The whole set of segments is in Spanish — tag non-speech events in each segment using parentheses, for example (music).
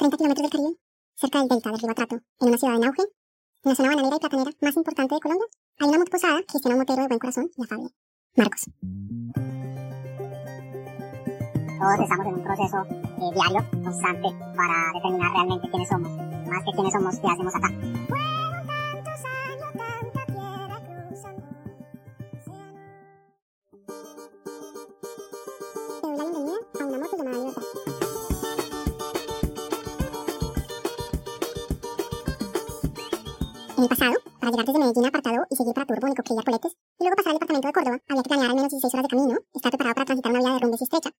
30 kilómetros del Caribe, cerca del delta del río Atrato, en una ciudad en auge, en la zona bananera y platanera más importante de Colombia, hay una motoposada que gestiona un motero de buen corazón y afable, Marcos. Todos estamos en un proceso eh, diario, constante, para determinar realmente quiénes somos, más que quiénes somos, qué hacemos acá. Te doy la bienvenida a una moto llamada Libertad. En el pasado, para llegar desde Medellín a Apartado y seguir para Turbo, Nicoquilla, Poletes, y luego pasar al departamento de Córdoba, había que planear al menos 16 horas de camino, estar preparado para transitar una vía de rumbes y estrecha,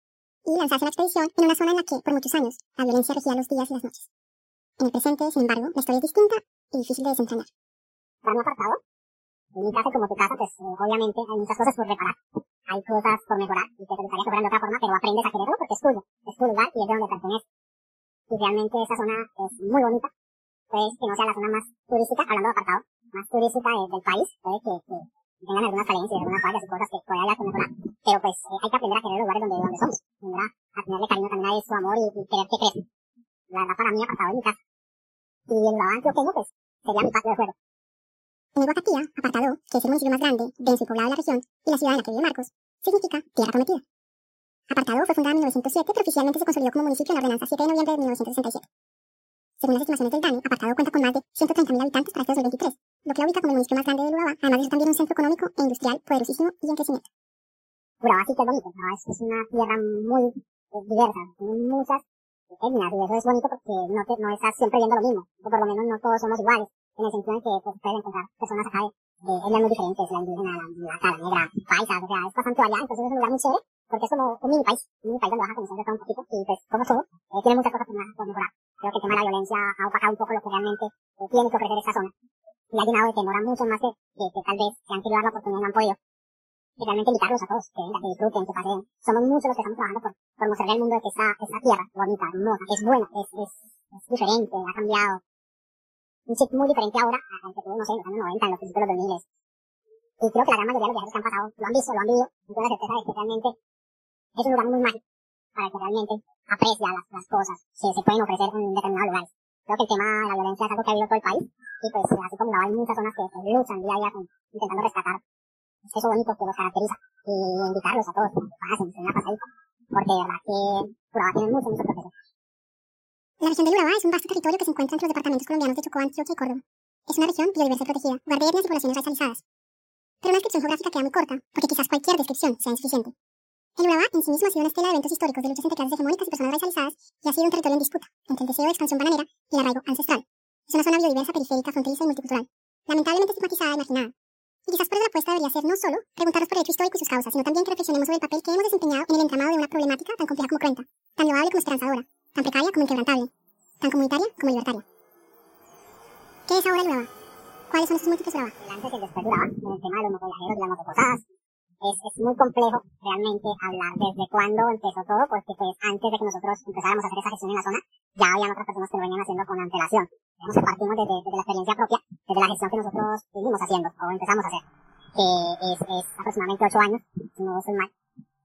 y lanzarse a la expedición en una zona en la que, por muchos años, la violencia regía los días y las noches. En el presente, sin embargo, la historia es distinta y difícil de desentrañar. Para mi apartado, en mi casa como tu casa, pues obviamente hay muchas cosas por reparar, hay cosas por mejorar y te gustaría que fueran de otra forma, pero aprendes a quererlo porque es tuyo, es tu lugar y es de donde perteneces. Y realmente esa zona es muy bonita, pues que no sea la zona más turística, hablando de apartado, más turística de- del país, puede que, que tengan algunas falencias, algunas fallas y cosas que todavía haya que mejorar, pero pues eh, hay que aprender a querer los lugares donde, donde somos, aprender a, tenerle cariño también a eso, amor y, y querer que crezca. La verdad para mí apartado es mi casa. Y el lugar antioqueño pues sería mi patio de juego. En el Guacatía, Apartado, que es el municipio más grande, denso y poblado de la región, y la ciudad en la que vive Marcos, significa tierra prometida. Apartado fue fundada en 1907, pero oficialmente se consolidó como municipio en la ordenanza 7 de noviembre de 1967. Según las estimaciones del DANE, Apartado cuenta con más de 130.000 habitantes para este 2023, lo que la ubica como el municipio más grande del Urabá, además de ser también un centro económico e industrial poderosísimo y en crecimiento. Urabá sí que es bonito, Urabá es, es una tierra muy eh, diversa, tiene muchas etnias y eso es bonito porque no, te, no estás siempre viendo lo mismo, o por lo menos no todos somos iguales, en el sentido en que pues, puedes encontrar personas acá de, de etnias muy diferentes, la indígena, la mulaca, la negra, paisa, o sea, es bastante variada, entonces es un lugar muy chévere, porque es como un mini país, un mini país donde vas a conocer de todo un poquito, y pues como todo, eh, tiene muchas cosas por mejorar. Creo que el tema de la violencia ha opacado un poco lo que realmente eh, tiene que ofrecer esta zona, y ha llenado de temor a muchos más que, que, que tal vez se han querido dar la oportunidad y no han podido y realmente invitarlos a todos, que vengan, que disfruten, que paseen. Somos muchos los que estamos trabajando por, por mostrarle al mundo que esta, esta tierra, bonita, hermosa, es buena, es, es, es diferente, ha cambiado. Un chip muy diferente ahora al que tuvo, no sé, en los años 90, en los principios de los 2000. Y creo que la gran mayoría de los viajeros que han pasado lo han visto, lo han vivido, y tengo la certeza de que realmente es un lugar muy mágico para que realmente aprecia las, las cosas que se pueden ofrecer en determinados lugares. Creo que el tema de la violencia es algo que ha habido todo el país, y pues así como hay muchas zonas que pues, luchan día a día con, intentando rescatar eso bonito que los caracteriza y invitarlos a todos que pasen, se una pasadita, porque de verdad que Urabá tiene mucho, mucho ofrecer. La región del Urabá es un vasto territorio que se encuentra entre los departamentos colombianos de Chocó, Antioquia y Córdoba. Es una región biodiversa y protegida, guarda etnias y poblaciones racializadas. Pero una descripción geográfica queda muy corta, porque quizás cualquier descripción sea insuficiente. El Urabá en sí mismo ha sido una estela de eventos históricos de luchas entre clases hegemónicas y personas racializadas, y ha sido un territorio en disputa, entre el deseo de expansión bananera y el arraigo ancestral. Es una zona biodiversa, periférica, fronteriza y multicultural, lamentablemente estigmatizada y marginada. Y quizás por eso la apuesta debería ser no solo preguntarnos por el hecho histórico y sus causas, sino también que reflexionemos sobre el papel que hemos desempeñado en el entramado de una problemática tan compleja como cruenta, tan loable como esperanzadora, tan precaria como inquebrantable, tan comunitaria como libertaria. ¿Qué es ahora el Urabá? ¿Cuáles son estos múltiples Urabá? El antes y Urabá, en el tema de los y las es, es muy complejo realmente hablar desde cuándo empezó todo, porque pues antes de que nosotros empezáramos a hacer esa gestión en la zona, ya habían otras personas que lo venían haciendo con antelación. Digamos que partimos desde, desde la experiencia propia, desde la gestión que nosotros seguimos haciendo, o empezamos a hacer, que es, es aproximadamente ocho años, si no soy mal,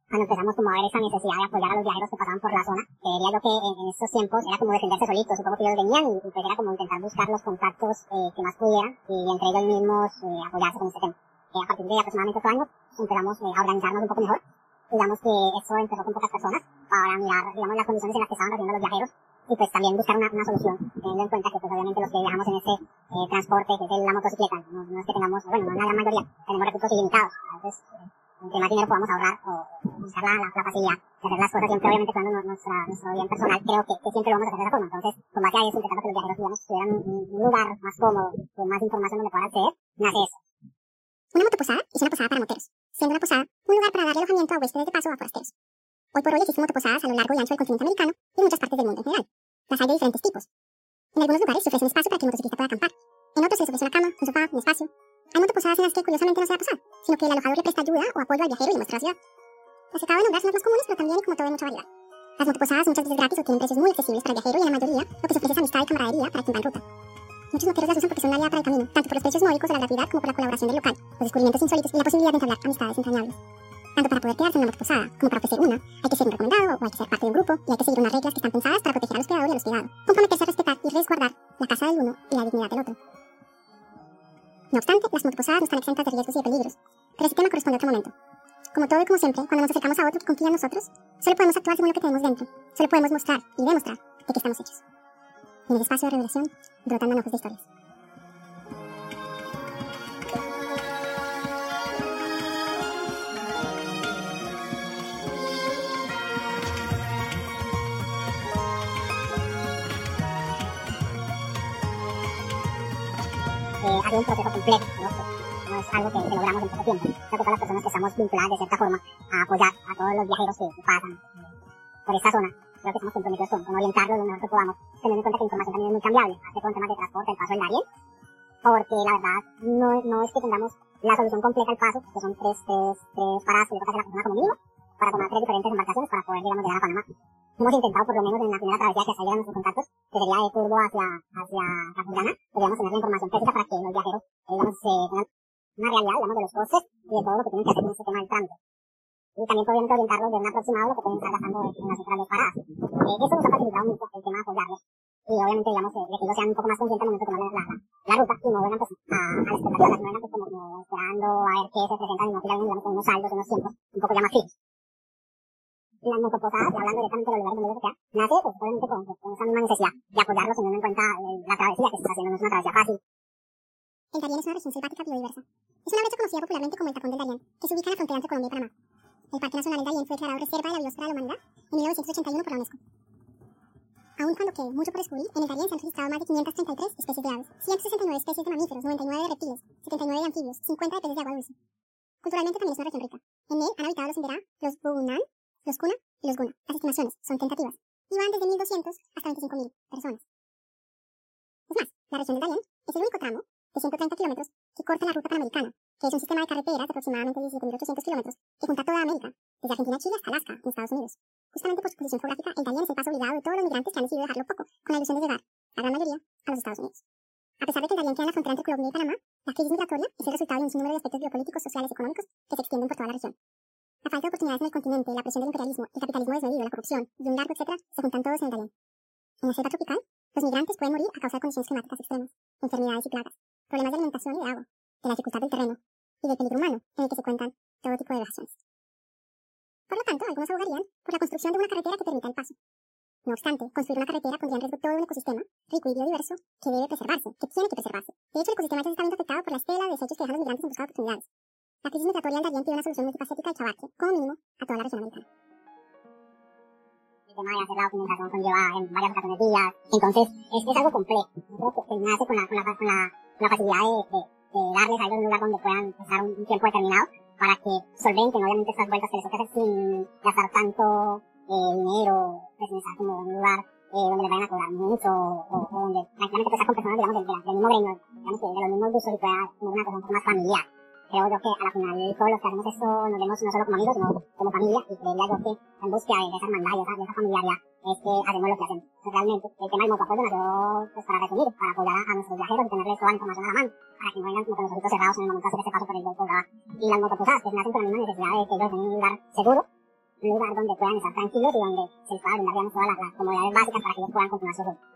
cuando empezamos como a ver esa necesidad de apoyar a los viajeros que pasaban por la zona, que diría yo que en, en estos tiempos era como defenderse solitos, supongo que ellos venían y, y pues era como intentar buscar los contactos eh, que más pudieran y entre ellos mismos eh, apoyarse con este tema. Eh, a partir de aproximadamente ocho años empezamos eh, a organizarnos un poco mejor. Digamos que eso empezó con pocas personas para mirar, digamos, las condiciones en las que estaban haciendo los viajeros y pues también buscar una, una solución, teniendo en cuenta que pues obviamente los que viajamos en este eh, transporte que es la motocicleta, no, no es que tengamos, bueno, no la gran mayoría, tenemos recursos ilimitados, a veces eh, entre más dinero podamos ahorrar o buscar la, la, la facilidad de hacer las cosas siempre obviamente cuando nuestra, nuestro bien personal, creo que, que siempre lo vamos a hacer de esa forma, entonces con base a eso intentando que los viajeros digamos tuvieran un, un lugar más cómodo, con más información donde puedan acceder, nace eso. Una motoposada es una posada para moteros, siendo una posada un lugar para darle alojamiento a huéspedes de paso o a forasteros. Hoy por hoy existen motoposadas a lo largo y ancho del continente americano y en muchas partes del mundo en general. Las hay de diferentes tipos. En algunos lugares se ofrece un espacio para que el motociclista pueda acampar. En otros se les ofrece una cama, un sofá, un espacio. Hay motoposadas en las que curiosamente no se da posada, sino que el alojador le presta ayuda o apoyo al viajero y muestra la ciudad. Las acabo de nombrar son las más comunes, pero también, como todo, hay mucha variedad. Las motoposadas muchas veces gratis o tienen precios muy accesibles para el viajero y en la mayoría lo que se ofrece es amistad y camaradería para quien va en ruta. Muchos moteros las usan porque son una aliada para el camino, tanto por los precios módicos de la gratuidad como por la colaboración del local, los descubrimientos insólitos y la posibilidad de entablar amistades entrañables. Tanto para poder quedarse en una motoposada como para ofrecer una, hay que ser un recomendado o hay que ser parte de un grupo y hay que seguir unas reglas que están pensadas para proteger al hospedador y al hospedado, comprometerse a respetar y resguardar la casa del uno y la dignidad del otro. No obstante, las motoposadas no están exentas de riesgos y de peligros, pero ese tema corresponde a otro momento. Como todo y como siempre, cuando nos acercamos a otro que confía en nosotros, solo podemos actuar según lo que tenemos dentro, solo podemos mostrar y demostrar de qué estamos hechos. En el espacio de revelación brotan manojos de historias. eh, un proceso complejo, ¿no? No es algo que, que logramos en poco tiempo. Creo que todas las personas que estamos vinculadas de cierta forma a apoyar a todos los viajeros que, pasan por esta zona, creo que estamos comprometidos con, con orientarlos lo mejor que podamos, teniendo en cuenta que la información también es muy cambiable, hace con temas de transporte, el paso del Darién, porque la verdad no, no es que tengamos la solución completa al paso, que son tres, tres, tres paradas que le toca hacer la persona como mínimo, para tomar tres diferentes embarcaciones para poder, digamos, llegar a Panamá. Hemos intentado, por lo menos en la primera travesía que salieron nuestros contactos, que sería de Turbo hacia, hacia Capurana, queríamos tener la información precisa para que los viajeros, digamos, eh, tengan una realidad, digamos, de los costes y de todo lo que tienen que hacer en este tema del tránsito. Y también obviamente orientarlos de un aproximado lo que pueden estar gastando en las otras dos paradas. Eh, eso nos ha facilitado mucho el tema de apoyarlos. Y obviamente, digamos, eh, de que ellos sean un poco más conscientes al momento de tomar la, la, la ruta y no vengan pues, a, a la expectativa, no vengan pues, como, como esperando a ver qué se presentan y no tiran, digamos, con unos saldos, unos tiempos un poco ya más fijos las motoposadas, y hablando directamente de los lugares donde ellos se quedan, nace pues obviamente con, con esa misma necesidad de apoyarlos teniendo en cuenta eh, la travesía que se está haciendo, no es una travesía fácil. El Darién es una región selvática biodiversa. Es una brecha conocida popularmente como el Tapón del Darién, que se ubica en la frontera entre Colombia y Panamá. El Parque Nacional del Darién fue declarado Reserva de la Biosfera de la Humanidad en 1981 por la UNESCO. Aun cuando quede mucho por descubrir, en el Darién se han registrado más de 533 especies de aves, 169 especies de mamíferos, 99 de reptiles, 79 de anfibios, 50 de peces de agua dulce. Culturalmente también es una región rica. En él han habitado los Inderá, los Bunan, los Kuna y los Guna. Las estimaciones son tentativas y van desde 1.200 hasta 25.000 personas. Es más, la región del Darién es el único tramo de 130 kilómetros que corta la ruta panamericana, que es un sistema de carreteras de aproximadamente 17.800 kilómetros que junta toda América, desde Argentina Chile hasta Alaska, en Estados Unidos. Justamente por su posición geográfica, el Darién es el paso obligado de todos los migrantes que han decidido dejarlo poco, con la ilusión de llegar, la gran mayoría, a los Estados Unidos. A pesar de que el Darién queda en la frontera entre Colombia y Panamá, la crisis migratoria es el resultado de un sinnúmero de aspectos biopolíticos, sociales y económicos que se extienden por toda la región. La falta de oportunidades en el continente, la presión del imperialismo, el capitalismo desmedido, la corrupción y un largo etcétera se juntan todos en el Darién. En la selva tropical, los migrantes pueden morir a causa de condiciones climáticas extremas, enfermedades y plagas, problemas de alimentación y de agua, de la dificultad del terreno y del peligro humano en el que se cuentan todo tipo de vejaciones. Por lo tanto, algunos abogarían por la construcción de una carretera que permita el paso. No obstante, construir una carretera pondría en riesgo todo un ecosistema rico y biodiverso que debe preservarse, que tiene que preservarse. De hecho, el ecosistema ya está viendo afectado por la estela de desechos que dejan los migrantes en busca de oportunidades. La crisis migratoria del Darién tiene una solución multifacética de abarque, como mínimo, a toda la región americana. El tema de hacer la documentación conlleva en varias ocasiones días, entonces es, es algo complejo. Yo creo que, que nace con la, con la, con la, la facilidad de, de, de darles algo en un lugar donde puedan estar un, un tiempo determinado para que solventen obviamente estas vueltas que les toca sin gastar tanto eh, dinero, en estar como en un lugar eh, donde les vayan a cobrar mucho o, o donde tranquilamente pues, con personas digamos del, del mismo gremio, digamos que de los mismos gustos y pueda tener una cosa un poco más familiar. Creo yo que a la final todos los que hacemos esto nos vemos no solo como amigos, sino como familia y creería yo que en búsqueda de esa hermandad y esa, de esa familiaridad es que hacemos lo que hacemos. Realmente el tema del motoapoyo nació pues, para resumir, para apoyar a, nuestros viajeros y tenerles toda la información a la mano para que no vengan como con los ojitos cerrados en el momento de hacer ese paso por el Gaba. Y las motoposadas pues nacen con la misma necesidad de que ellos tengan un lugar seguro, un lugar donde puedan estar tranquilos y donde se les pueda brindar todas las, las comodidades básicas para que ellos puedan continuar su ruta.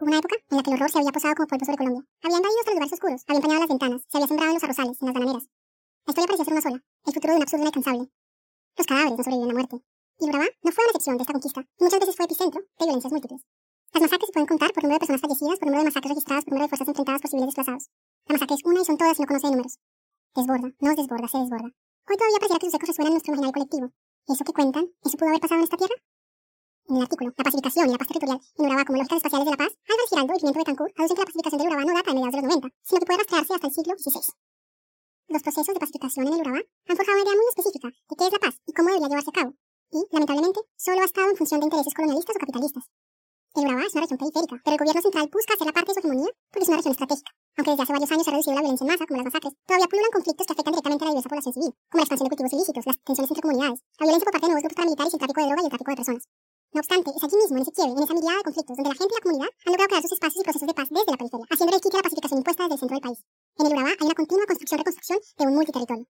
Hubo una época en la que el horror se había posado como polvo sobre Colombia. Había invadido hasta los lugares oscuros, había empañado las ventanas, se había sembrado en los arrozales, en las bananeras. La historia parecía ser una sola, el futuro de un absurdo inalcanzable. Los cadáveres no sobreviven a muerte. Y Urabá no fue una excepción de esta conquista, y muchas veces fue epicentro de violencias múltiples. Las masacres se pueden contar por número de personas fallecidas, por número de masacres registradas, por número de fuerzas enfrentadas por civiles desplazados. La masacre es una y son todas y no conoce de números. Desborda, nos desborda, se desborda. Hoy todavía pareciera que sus ecos resuenan en nuestro imaginario colectivo. ¿Eso que cuentan? ¿Eso pudo haber pasado en esta tierra? En el artículo, la pacificación y la paz territorial en Urabá como lógicas espaciales de la paz, Álvarez Giraldo y Pimiento de Cancún aducen que la pacificación del Urabá no data de mediados de los 90, sino que puede rastrearse hasta el siglo XVI. Los procesos de pacificación en el Urabá han forjado una idea muy específica de qué es la paz y cómo debería llevarse a cabo, y, lamentablemente, solo ha estado en función de intereses colonialistas o capitalistas. El Urabá es una región periférica, pero el gobierno central busca hacer la parte de su hegemonía porque es una región estratégica. Aunque desde hace varios años ha reducido la violencia en masa, como las masacres, todavía pululan conflictos que afectan directamente a la diversa población civil, como la expansión de cultivos ilícitos, las tensiones entre comunidades, la violencia por parte de nuevos grupos paramilitares y el tráfico de droga y el tráfico de personas. No obstante, es allí mismo, en ese quiebre, en esa mirada de conflictos, donde la gente y la comunidad han logrado crear sus espacios y procesos de paz desde la periferia, haciendo el quite a la pacificación impuesta desde el centro del país. En el Urabá hay una continua construcción-reconstrucción de un multiterritorio.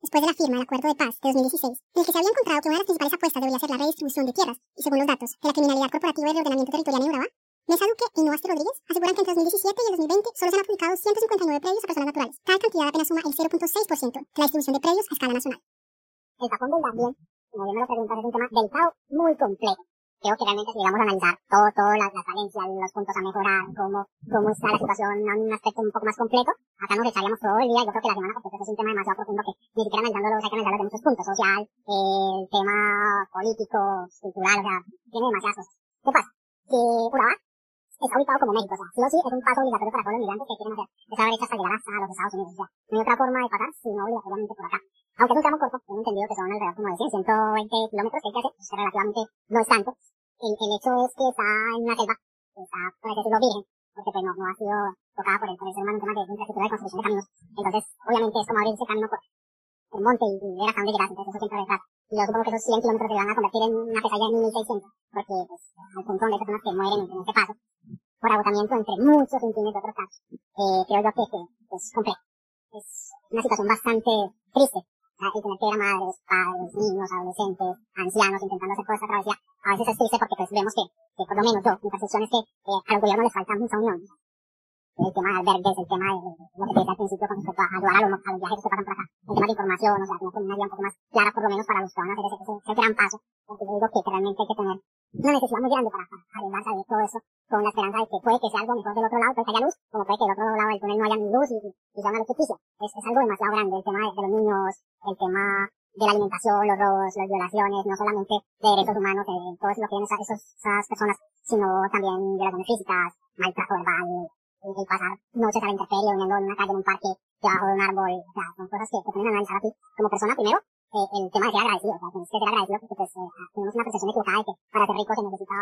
después de la firma del Acuerdo de Paz de 2016, en el que se había encontrado que una de las principales apuestas debería ser la redistribución de tierras, y según los datos de la criminalidad corporativa y reordenamiento territorial en Urabá, Mesa Duque y Noaste Rodríguez aseguran que entre 2017 y el 2020 solo se han adjudicado 159 predios a personas naturales. Tal cantidad apenas suma el 0.6% de la distribución de predios a escala nacional. El tapón del como bien me lo preguntas, es un tema delicado, muy complejo. Creo que realmente si llegamos a analizar todo, todas las, las falencias, los puntos a mejorar, cómo, cómo está la situación en un aspecto un poco más completo, acá nos echaríamos todo el día, yo creo que la semana, porque es un tema demasiado profundo que ni siquiera analizándolo hay que analizarlo de muchos puntos, social, el tema político, cultural, o sea, tiene demasiadas cosas. ¿Qué pasa? Que Urabá está ubicado como México, o sea, sí o sí es un paso obligatorio para todos los migrantes que quieren hacer esa brecha hasta llegar hasta los Estados Unidos, o sea, no hay otra forma de pasar sino obligatoriamente por acá. Aunque es un tramo corto, tengo entendido que son alrededor como de 100, 120 kilómetros que hay que hacer, pues relativamente no es tanto. El, el hecho es que está en una selva, que está, por decirlo, virgen, porque pues no, no ha sido tocada por el, por el ser humano en de infraestructura de construcción de caminos. Entonces, obviamente es como abrirse camino por el monte y, ver hasta dónde llegas, entonces eso siempre es Y yo supongo que esos 100 kilómetros se van a convertir en una pesadilla de 1600, porque pues, hay un montón de personas que mueren en este paso por agotamiento entre muchos centímetros de otros casos. Eh, creo yo que, que es complejo. Es una situación bastante triste y tener que ver a madres, padres, niños, adolescentes, ancianos intentando hacer toda esta travesía, a veces es triste porque pues vemos que, que por lo menos yo, mi percepción es que eh, a los gobiernos les falta mucha unión. El tema de albergues, el tema de lo que te decía al principio con respecto a ayudar a los, a los viajeros que pasan por acá, tema de información, o sea, tener una guía un poco más clara por lo menos para los que van a hacer ese, ese, gran paso, porque yo digo que, realmente hay que tener una necesidad muy grande para, para a todo eso con la esperanza de que puede que sea algo mejor del otro lado, puede que haya luz, como puede que del otro lado del túnel no haya ni luz y, y sea una luz ficticia. Es, es algo demasiado grande el tema de, de los niños, el tema de la alimentación, los robos, las violaciones, no solamente de derechos humanos, de todo lo que tienen esas, esas personas, sino también violaciones físicas, maltrato verbal, el, el pasar noches a la intemperie, durmiendo en una calle, en un parque, debajo de un árbol, o sea, son cosas que ponen a analizar a ti como persona. Primero, eh, el tema de ser agradecido, o sea, tienes que ser agradecido porque pues eh, tenemos una percepción equivocada de que para ser rico se necesita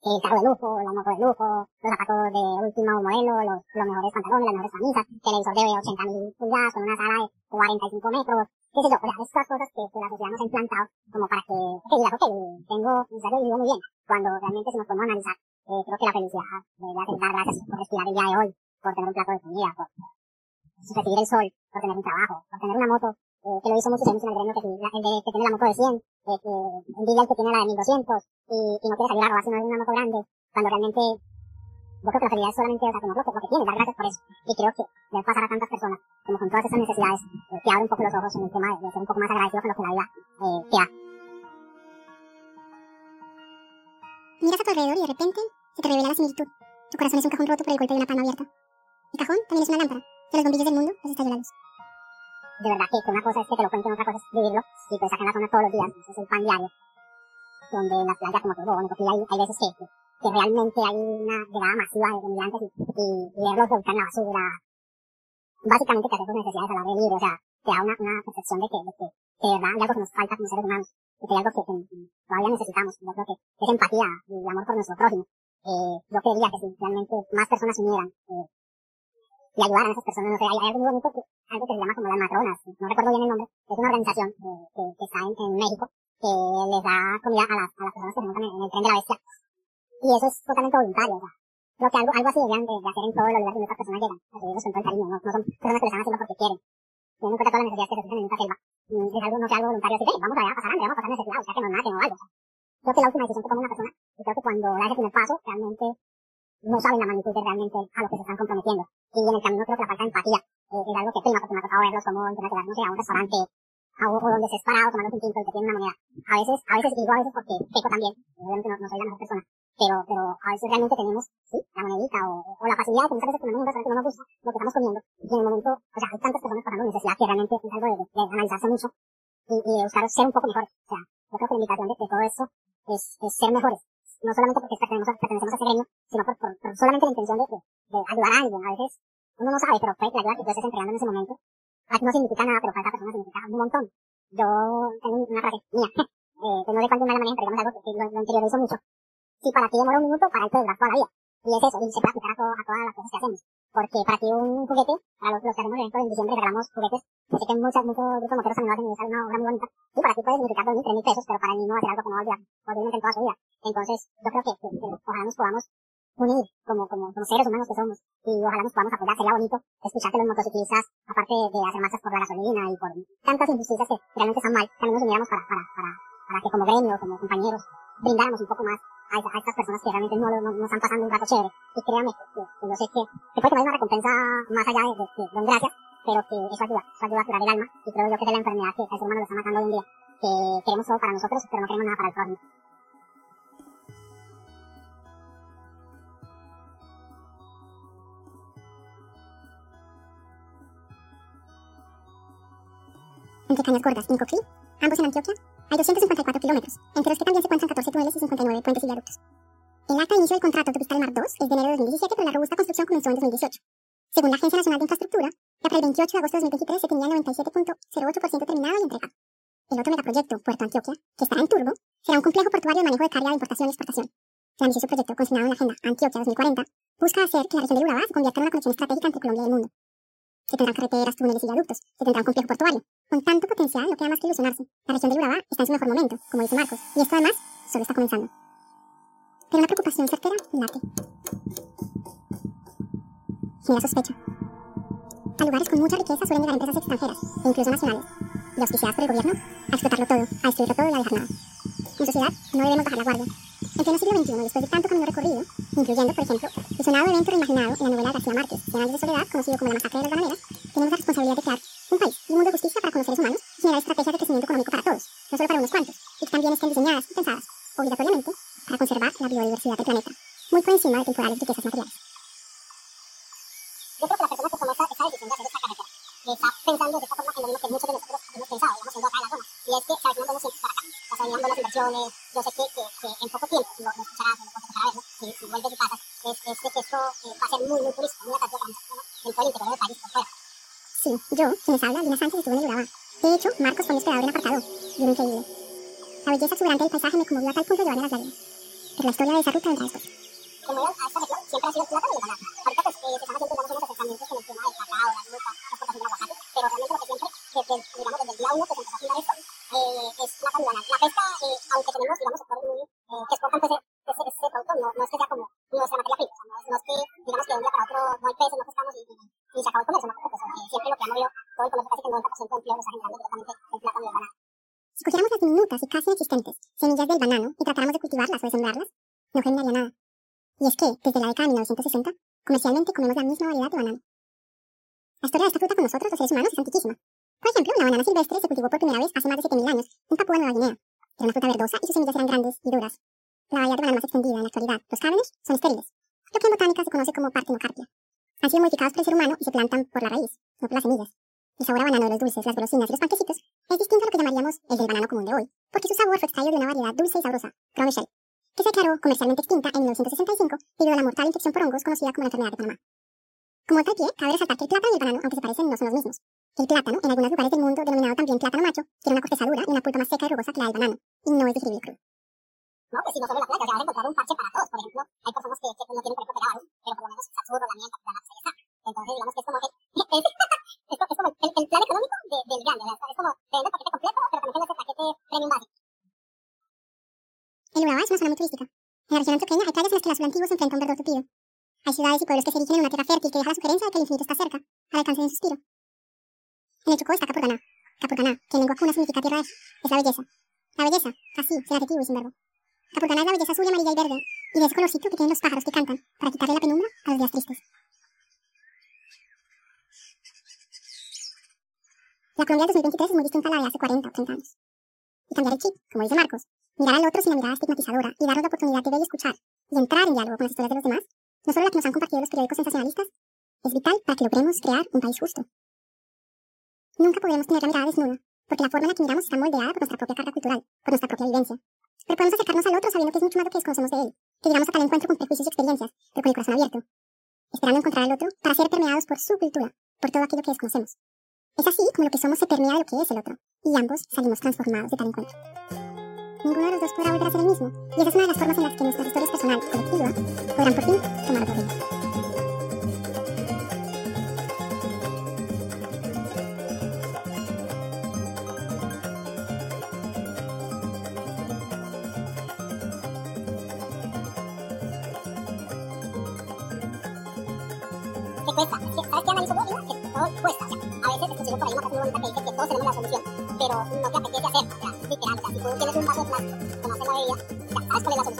el carro de lujo, la moto de lujo, los zapatos de último modelo, los, los mejores pantalones, las mejores camisas, televisor de 80.000 pulgadas con una sala de 45 metros, qué sé yo, o sea, estas cosas que, que la sociedad nos ha implantado como para que, que digas, ok, tengo, necesario y vivo muy bien, cuando realmente si nos podemos analizar, eh, creo que la felicidad debería ser dar gracias por respirar el día de hoy, por tener un plato de comida, por recibir el sol, por tener un trabajo, por tener una moto, eh, que lo hizo muchos años en el gremio, que, de, que tiene la moto de 100, eh, que envidia el que tiene la de 1200, y, y no quiere salir a robar sino una moto grande, cuando realmente yo creo que la felicidad es solamente o sea, tener lo que, lo que tiene, dar gracias por eso. Y creo que debe pasar a tantas personas, como con todas esas necesidades, eh, que abren un poco los ojos en el tema de, de ser un poco más agradecido con lo que la vida eh, te da. Miras a tu alrededor y de repente se te revela la similitud. Tu corazón es un cajón roto por el golpe de una palma abierta. El cajón también es una lámpara. De los bombillos del mundo los estalló la luz. De verdad que, que una cosa es que te lo cuenten, otra cosa es vivirlo. Y pues acá en la zona todos los días, es el pan diario. Donde en las playas como Turbo, Nicoquilla, hay, hay veces que, que realmente hay una llegada masiva de migrantes y, y, y verlos volcar la basura. Básicamente te hace tus necesidades a la vivir, o sea, te da una, una percepción de que, de que, que de verdad hay algo que nos falta como seres humanos y que hay algo que, que todavía necesitamos. Yo creo que es empatía y amor por nuestro prójimo. Eh, yo creería que si realmente más personas unieran eh, y ayudaran a esas personas, no sé, hay, hay algo muy bonito que, algo que se llama como las matronas, no recuerdo bien el nombre, es una organización eh, que, que está en, en México que les da comida a las, a las personas que se montan en, en el tren de la bestia. Y eso es totalmente voluntario, o sea, creo que algo, algo así deberían de, de hacer en todos los lugares donde estas personas llegan, recibirlos con todo el cariño, no, no son personas que lo están haciendo porque quieren, teniendo en cuenta todas las necesidades que se sufren en esta selva, mm, es algo, no sea algo voluntario, así que vamos a pasar hambre, vamos a pasar necesidad, o sea, que nos maten o algo, o sea, creo que la última decisión que toma una persona, y creo que cuando da ese primer paso, realmente no saben la magnitud de realmente a lo que se están comprometiendo, y en el camino creo que la falta de empatía eh, es algo que prima, porque me ha tocado verlos como en llegar, no sé, a un restaurante, a, o, donde se es parado tomando un tinto y que tiene una moneda, a veces, a veces digo a veces porque peco también, obviamente no, no soy la mejor persona, pero, pero a veces realmente tenemos, sí, la monedita o, o la facilidad que muchas veces tenemos un restaurante que no nos gusta lo que estamos comiendo. Y en el momento, o sea, hay tantas personas pasando necesidad que realmente es algo de, de analizarse mucho y, y de buscar ser un poco mejores. O sea, yo creo que la invitación de, de todo eso es, es ser mejores. No solamente porque pertenecemos, pertenecemos a ese gremio, sino por, por, por solamente la intención de, de, de, ayudar a alguien. A veces uno no sabe, pero puede la ayuda que tú estés entregando en ese momento no significa nada, pero para esa persona significa un montón. Yo tengo una frase mía, (laughs) eh, que no sé cuánto me la manejo, pero digamos algo que, lo, lo interiorizo mucho si para ti demora un minuto, para él puede durar toda la vida. Y es eso, y se puede aplicar a, todo, a todas las cosas que hacemos. Porque para ti un juguete, para los, los que hacemos eventos en diciembre regalamos juguetes, sé que muchos, muchos grupos moteros también lo hacen y es una obra muy bonita. Y para ti puede significar dos mil, tres mil pesos, pero para el niño va a ser algo que no va a olvidar, obviamente en toda su vida. Entonces, yo creo que, que, que ojalá nos podamos unir como, como, como seres humanos que somos y ojalá nos podamos apoyar. Sería bonito escuchar que los motociclistas, aparte de hacer marchas por la gasolina y por tantas injusticias que realmente están mal, también nos uniéramos para, para, para, para que como gremio, como compañeros, brindáramos un poco más a, estas personas que realmente no, no, no, están pasando un rato chévere. Y créanme que, que, yo sé que, que puede tomar una recompensa más allá de, de, de, de gracias, pero que eso ayuda, eso ayuda a curar el alma y creo yo que es la enfermedad que el ser humano lo está matando hoy en día, que queremos todo para nosotros, pero no queremos nada para el prójimo. Entre Cañas Gordas y Nicoclí, ambos en Antioquia, hay 254 kilómetros, entre los que también se encuentran 14 túneles y 59 puentes y viaductos. El acta de inicio del contrato de Autopista Mar 2 es de enero de 2017, pero la robusta construcción comenzó en 2018. Según la Agencia Nacional de Infraestructura, ya para el 28 de agosto de 2023 se tenía 97.08% terminado y entregado. El otro megaproyecto, Puerto Antioquia, que estará en turbo, será un complejo portuario de manejo de carga de importación y exportación. El ambicioso proyecto, consignado en la Agenda Antioquia 2040, busca hacer que la región de Urabá se convierta en una conexión estratégica entre Colombia y el mundo. Se tendrán carreteras, túneles y viaductos, se tendrá un complejo portuario, con tanto potencial no queda más que ilusionarse. La región de Urabá está en su mejor momento, como dice Marcos, y esto además solo está comenzando. Pero una preocupación certera late. Genera sospecha. A lugares con mucha riqueza suelen llegar empresas extranjeras, e incluso nacionales, y auspiciadas por el gobierno, a explotarlo todo, a destruirlo todo y a dejar nada. En sociedad no debemos bajar la guardia. En pleno siglo XXI, después de tanto camino recorrido, incluyendo, por ejemplo, el sonado evento reimaginado en la novela de García Márquez, Cien años de soledad, conocido como la masacre de las bananeras, tenemos la responsabilidad de crear un país un mundo de justicia para los seres humanos y generar estrategias de crecimiento económico para todos, no solo para unos cuantos, y que también diseñadas y pensadas, obligatoriamente, para conservar la biodiversidad del planeta, muy por encima de temporales riquezas materiales. Yo creo que la persona que toma esa, esa decisión de hacer esta carretera está pensando de esta forma en lo mismo que muchos de nosotros hemos pensado, digamos, siendo acá en la zona, y es que se avecinan buenos tiempos para acá, o sea, se avecinan buenas inversiones, yo sé que, que, que en poco tiempo, lo, lo escucharás, lo escucharás verlo, si, si vuelves a tu casa, es, es de que esto eh, va a ser muy, muy turístico, muy atractivo para nosotros, ¿no? en todo el interior del país, por fuera. Sí, yo, quien les habla, Lina Sánchez, estuve en el Urabá. De hecho, Marcos fue mi hospedador en apartado, y era increíble. La belleza exuberante del paisaje me conmovió a tal punto de llevarme las lágrimas. Pero la historia de esa ruta vendrá después. Que muevan a esta región siempre ha sido el plátano y el banano. Ahorita pues eh, se están haciendo digamos, unos acercamientos con el tema del cacao, la fruta, la exportación del aguacate, pero realmente lo que siempre, desde, digamos, desde el día uno que se empezó a fundar esto, eh, es plátano y banano. La pesca, eh, aunque tenemos, digamos, sectores muy, eh, que exportan pues, ese, ese, producto, no, no es que sea como nuestra materia prima, o sea, no es, no es que, digamos, que de un día para otro no hay peces, no pescamos y, y, y se acabó el comercio, no, pues, eh, siempre lo que ha movido todo el comercio, casi que el 90% de empleo lo está generando directamente el plátano y el banano. Si cogiéramos las diminutas y casi inexistentes semillas del banano y tratáramos de cultivarlas o de sembrarlas, no generaría nada. Y es que, desde la década de 1960, comercialmente comemos la misma variedad de banano. La historia de esta fruta con nosotros, los seres humanos, es antiquísima. Por ejemplo, la banana silvestre se cultivó por primera vez hace más de 7.000 años en Papúa Nueva Guinea. Era una fruta verdosa y sus semillas eran grandes y duras. La variedad de banano más extendida en la actualidad, los Cavendish, son estériles, lo que en botánica se conoce como partenocarpia. Han sido modificados por el ser humano y se plantan por la raíz, no por las semillas. El sabor a banano de los dulces, las golosinas y los panquecitos es distinto a lo que llamaríamos el del banano común de hoy, porque su sabor fue extraído de una variedad dulce y sabrosa, Michel, que se declaró comercialmente extinta en 1965 debido a la mortal infección por hongos conocida como la enfermedad de Panamá. Como tal pie, cabe resaltar que el plátano y el banano, aunque se parecen, no son los mismos. El plátano, en algunos lugares del mundo denominado también plátano macho, tiene una corteza dura y una pulpa más seca y rugosa que la del banano, y no es digerible crudo. ¿no? Que si no solo la playa, ya vas a encontrar un parche para todos. Por ejemplo, hay personas que, que no tienen, por ejemplo, pegados, pero por lo menos churro, la miel, la les saca. Entonces, digamos que es como el, (laughs) es, es, como el, el plan económico de, del grande, ¿verdad? Es como, te el paquete completo, pero también tienes el paquete premium básico. El Urabá es una zona muy turística. En la región antioqueña hay playas en las que el azul antiguo se enfrenta a un verdor tupido. Hay ciudades y pueblos que se erigen en una tierra fértil que deja la sugerencia de que el infinito está cerca, al alcance de un suspiro. En el Chocó está Capurganá. Capurganá, que en lengua cuna significa tierra es, es la belleza. La belleza, así, sin adjetivo y sin verbo. Capurganá es la belleza azul, amarilla y verde, y de ese colorcito que tienen los pájaros que cantan, para quitarle la penumbra a los días tristes. La Colombia del 2023 es muy distinta a la de hace 40 o 30 años. Y cambiar el chip, como dice Marcos, mirar al otro sin la mirada estigmatizadora y darnos la oportunidad de ver y escuchar, y entrar en diálogo con las historias de los demás, no solo la que nos han compartido los periódicos sensacionalistas, es vital para que logremos crear un país justo. Nunca podremos tener la mirada desnuda, porque la forma en la que miramos está moldeada por nuestra propia carga cultural, por nuestra propia vivencia. Pero podemos acercarnos al otro sabiendo que es mucho más lo que desconocemos de él, que llegamos a tal encuentro con prejuicios y experiencias, pero con el corazón abierto, esperando encontrar al otro para ser permeados por su cultura, por todo aquello que desconocemos. Es así como lo que somos se permea de lo que es el otro, y ambos salimos transformados de tal encuentro. Ninguno de los dos podrá volver a ser el mismo, y esa es una de las formas en las que nuestras historias personal y colectiva podrán por fin tomar otro ritmo. te cuesta. ¿sabes qué analizo yo? Que todo cuesta. Escuché por ahí una frase que dice que todos tenemos la solución, pero no te apetece hacerlo. O sea, literal. O sea, si tú tienes un vaso de plástico, tomaste la bebida, ya sabes cuál es la solución.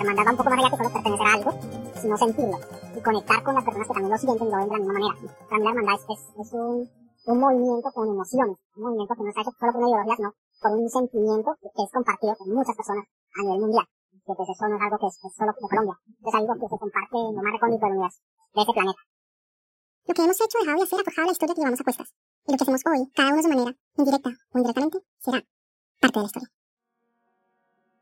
Hermandad un poco más allá que solo pertenecer a algo, sino sentirlo y conectar con las personas que también lo sienten y lo ven de la misma manera. Mí la hermandad es, un, movimiento con emociones, un movimiento que no está hecho solo por una ideología, sino por un sentimiento que, es compartido con muchas personas a nivel mundial. Que pues eso no es algo que es, solo de Colombia, es algo que se comparte en lo más recóndito del universo, de ese planeta. Lo que hemos hecho, dejado de hacer, ha forjado la historia que llevamos a cuestas. Y lo que hacemos hoy, cada uno a su manera, indirecta o indirectamente, será parte de la historia.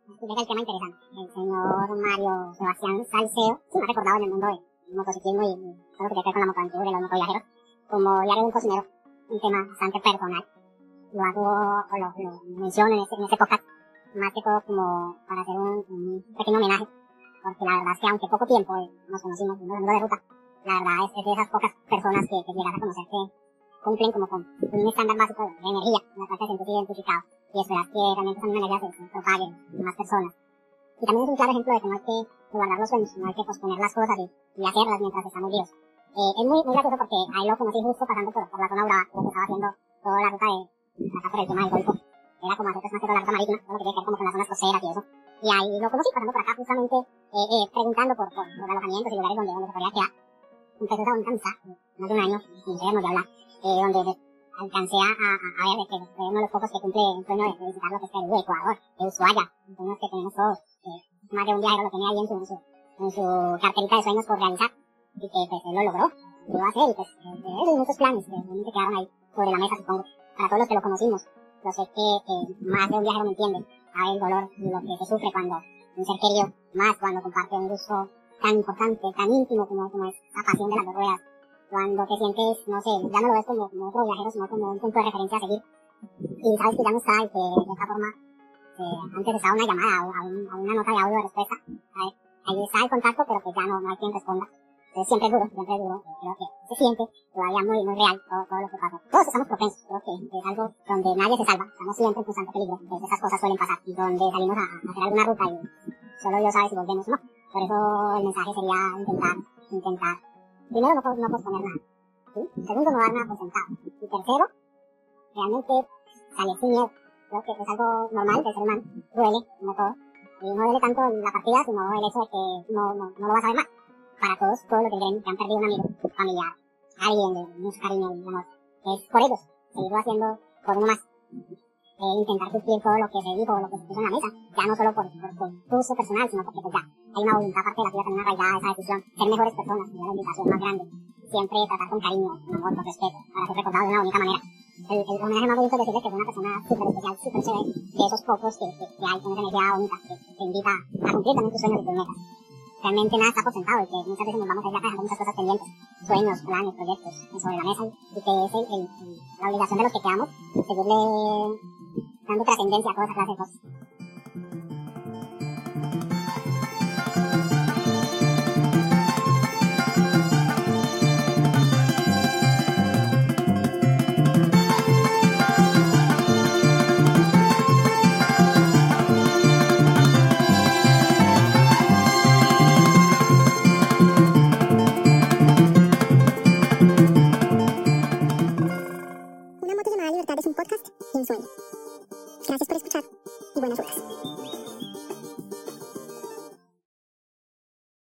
Llega el tema interesante. El señor Mario Sebastián Salceo, sí ha recordado en el mundo del motociclismo y todo lo que tiene que ver con la motoaventura y los motoviajeros, como diario de un cocinero, un tema bastante personal. Lo hago, o lo, lo menciono en ese, en ese podcast, más que todo como para hacer un, un pequeño homenaje, porque la verdad es que aunque poco tiempo eh, nos conocimos mundo de ruta, la verdad es, es de esas pocas personas que, que llegas a conocer que cumplen como con un estándar básico de energía, en la cual sientes identificado y esperas que realmente misma energía se, se propague a más personas. Y también es un claro ejemplo de que no hay que guardar los sueños, no hay que posponer las cosas y, y hacerlas mientras estamos vivos. Eh, es muy, muy gracioso porque a él lo conocí justo pasando por, por la zona brava, porque estaba haciendo toda la ruta de, acá por el tema del Golfo. Era como hacer más que la ruta marítima, todo lo que tiene que ver como con las zonas costeras y eso. Y ahí lo conocí pasando por acá justamente, eh, eh, preguntando por, por, por alojamientos y lugares donde, donde se podía quedar. Empezó esa bonita amistad, más de un año, sin dejarnos de hablar, eh, donde alcancé a, a, a ver que soy uno de los pocos que cumple el sueño de visitar lo que es Perú, Ecuador, de Ushuaia, sueños que tenemos todos, eh, más de un viajero lo tenía ahí en su, en su, en su carterita de sueños por realizar, y que pues él lo logró, lo hacer, y pues eh, muchos planes que realmente quedaron ahí sobre la mesa, supongo, para todos los que lo conocimos, yo sé que, que más de un viajero me entiende, sabe el dolor y lo que se sufre cuando un ser querido, más cuando comparte un gusto tan importante, tan íntimo como, como es la pasión de las dos ruedas, cuando te sientes, no sé, ya no lo ves como, como otro viajero, sino como un punto de referencia a seguir. Y sabes que ya no está y que de esta forma, eh, antes estaba una llamada o a, un, a, una nota de audio de respuesta, ahí está el contacto, pero que ya no, no hay quien responda. Entonces siempre es duro, siempre es duro, creo que se siente todavía muy, muy real todo, todo lo que pasa. Todos estamos propensos, creo que es algo donde nadie se salva, estamos siempre en constante peligro, entonces esas cosas suelen pasar, y donde salimos a, a hacer alguna ruta y solo Dios sabe si volvemos o no. Por eso el mensaje sería intentar, intentar Primero, no, no posponer nada. Segundo, no dar nada por sentado. Y tercero, realmente salir sin miedo. Creo que es algo normal del ser humano. Duele, como todo. Y no duele tanto la partida, sino el hecho de que no, no, no lo vas a ver más. Para todos, todos los que creen que han perdido un amigo, familiar, alguien de mucho cariño y amor. Es por ellos. Seguirlo haciendo por uno más. Eh, intentar cumplir todo lo que se dijo, lo que se puso en la mesa. Ya no solo por, por, por tu uso personal, sino porque pues ya hay una voluntad parte de la tuya también arraigada esa decisión. Ser mejores personas, sería la invitación más grande. Siempre tratar con cariño, con amor, con respeto, para ser recordado de una bonita manera. El, el homenaje más bonito es decirle que es una persona súper especial, súper chévere, de esos pocos que, que, que hay con esa energía bonita, que te invita a cumplir también tus sueños y tus metas. Realmente nada está sentado y que muchas veces nos vamos a ir dejando muchas cosas pendientes, sueños, planes, proyectos sobre la mesa y que es el, la obligación de los que quedamos, seguirle dando trascendencia a toda esa clase de cosas.